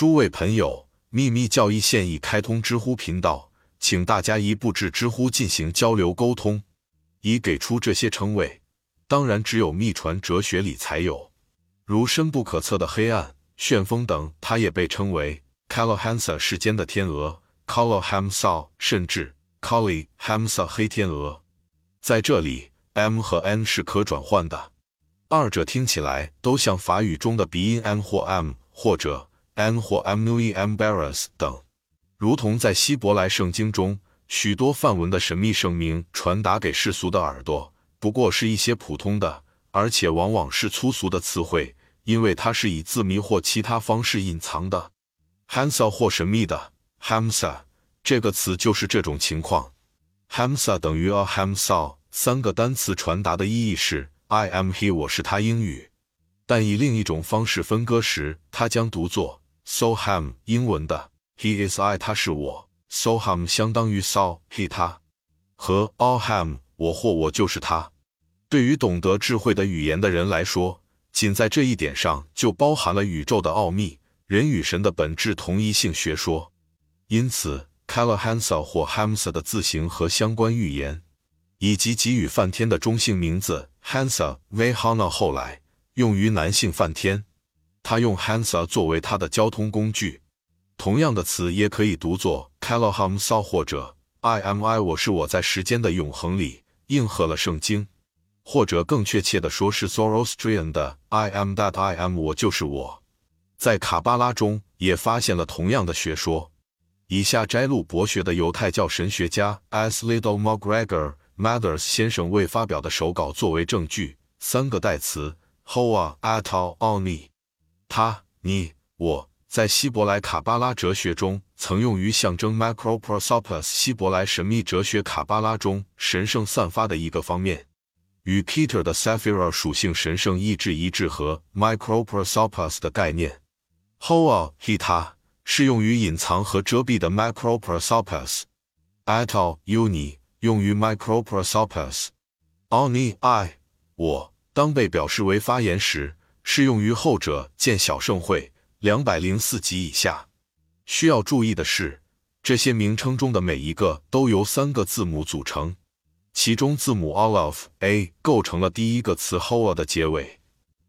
诸位朋友，秘密教义现已开通知乎频道，请大家一步至知乎进行交流沟通。已给出这些称谓，当然只有秘传哲学里才有，如深不可测的黑暗、旋风等。它也被称为 Kalahansa 世间的天鹅 Kalahamsa，甚至 Kali Hamsa 黑天鹅。在这里，m 和 n 是可转换的，二者听起来都像法语中的鼻音 m 或 m，或者 n 或 m n u i embarrass 等，如同在希伯来圣经中。许多梵文的神秘声明传达给世俗的耳朵，不过是一些普通的，而且往往是粗俗的词汇，因为它是以字谜或其他方式隐藏的。Hamsa 或神秘的 Hamsa 这个词就是这种情况。Hamsa 等于 a Hamsa，三个单词传达的意义是 I am he，我是他。英语，但以另一种方式分割时，它将读作 So ham。英文的 He is I，他是我。So ham 相当于 so he 他和 all ham 我或我就是他。对于懂得智慧的语言的人来说，仅在这一点上就包含了宇宙的奥秘、人与神的本质同一性学说。因此，Kalahansa 或 Hamsa 的字形和相关预言，以及给予梵天的中性名字 Hansa Vahana 后来用于男性梵天，他用 Hansa 作为他的交通工具。同样的词也可以读作 Kalaham Saw 或者 I am I，我是我在时间的永恒里应和了圣经，或者更确切的说是 Zoroastrian 的 I am that I am，我就是我。在卡巴拉中也发现了同样的学说。以下摘录博学的犹太教神学家 S. Little McGregor Mathers 先生未发表的手稿作为证据。三个代词 Hoa Atal Oni，他、你、我。在希伯来卡巴拉哲学中，曾用于象征 Macroprosopus。希伯来神秘哲学卡巴拉中神圣散发的一个方面，与 Keter 的 Sephira 属性神圣意志一致和 Microprosopus 的概念。Hoa Hita 是用于隐藏和遮蔽的 Macroprosopus。Atal Uni 用于 Microprosopus。Oni I 我当被表示为发言时，适用于后者。见小盛会。两百零四级以下，需要注意的是，这些名称中的每一个都由三个字母组成，其中字母 all of a 构成了第一个词 hoa 的结尾，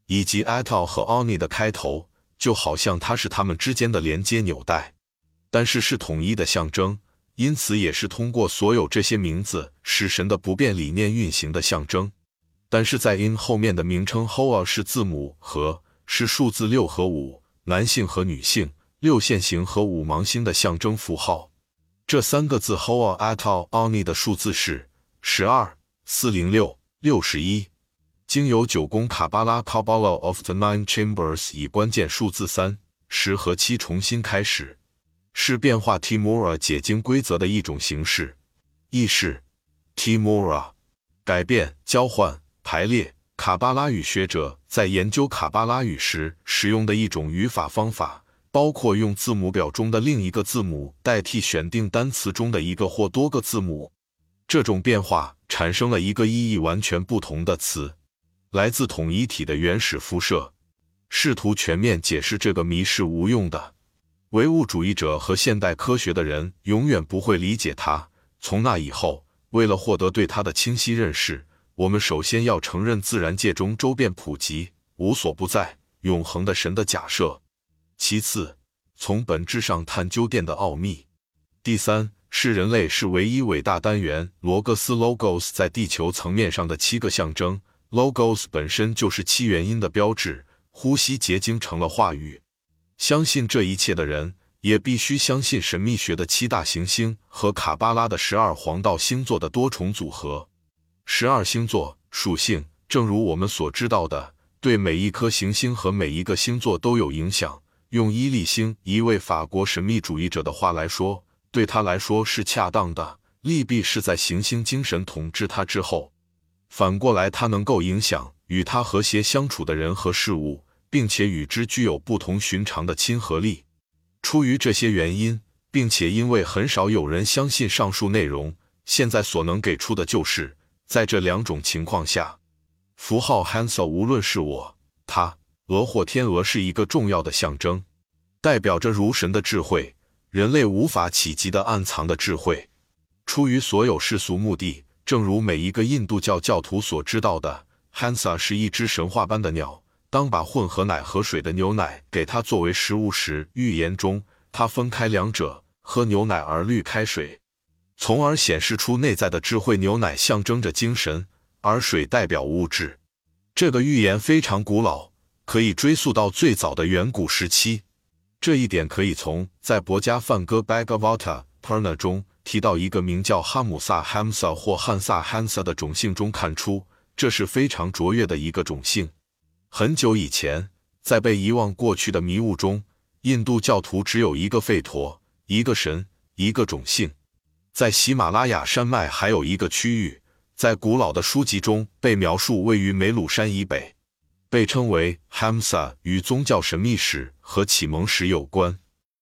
以及 at all 和 oni 的开头，就好像它是它们之间的连接纽带，但是是统一的象征，因此也是通过所有这些名字使神的不变理念运行的象征。但是在 in 后面的名称 hoa 是字母和是数字六和五。男性和女性六线形和五芒星的象征符号，这三个字 Hoa Atal Oni 的数字是十二、四零六、六十一。经由九宫卡巴拉 Kabbalah of the Nine Chambers 以关键数字三、十和七重新开始，是变化 Timura 解经规则的一种形式。意是 Timura 改变、交换、排列。卡巴拉语学者在研究卡巴拉语时使用的一种语法方法，包括用字母表中的另一个字母代替选定单词中的一个或多个字母。这种变化产生了一个意义完全不同的词，来自统一体的原始辐射。试图全面解释这个谜是无用的。唯物主义者和现代科学的人永远不会理解它。从那以后，为了获得对它的清晰认识。我们首先要承认自然界中周遍普及、无所不在、永恒的神的假设；其次，从本质上探究电的奥秘；第三，是人类是唯一伟大单元罗格斯 （Logos） 在地球层面上的七个象征。Logos 本身就是七元音的标志。呼吸结晶成了话语。相信这一切的人，也必须相信神秘学的七大行星和卡巴拉的十二黄道星座的多重组合。十二星座属性，正如我们所知道的，对每一颗行星和每一个星座都有影响。用伊利星一位法国神秘主义者的话来说，对他来说是恰当的。利弊是在行星精神统治他之后，反过来，它能够影响与他和谐相处的人和事物，并且与之具有不同寻常的亲和力。出于这些原因，并且因为很少有人相信上述内容，现在所能给出的就是。在这两种情况下，符号 Hansel 无论是我、他、鹅或天鹅是一个重要的象征。代表着如神的智慧，人类无法企及的暗藏的智慧。出于所有世俗目的，正如每一个印度教教徒所知道的，Hansa 是一只神话般的鸟。当把混合奶和水的牛奶给它作为食物时，预言中它分开两者，喝牛奶而滤开水，从而显示出内在的智慧。牛奶象征着精神，而水代表物质。这个预言非常古老，可以追溯到最早的远古时期。这一点可以从在博家梵歌《Bhagavata Purana》中提到一个名叫哈姆萨 （Hamsa） 或汉萨 （Hansa） 的种姓中看出。这是非常卓越的一个种姓。很久以前，在被遗忘过去的迷雾中，印度教徒只有一个吠陀，一个神，一个种姓。在喜马拉雅山脉还有一个区域，在古老的书籍中被描述位于梅鲁山以北，被称为 Hamsa，与宗教神秘史和启蒙史有关。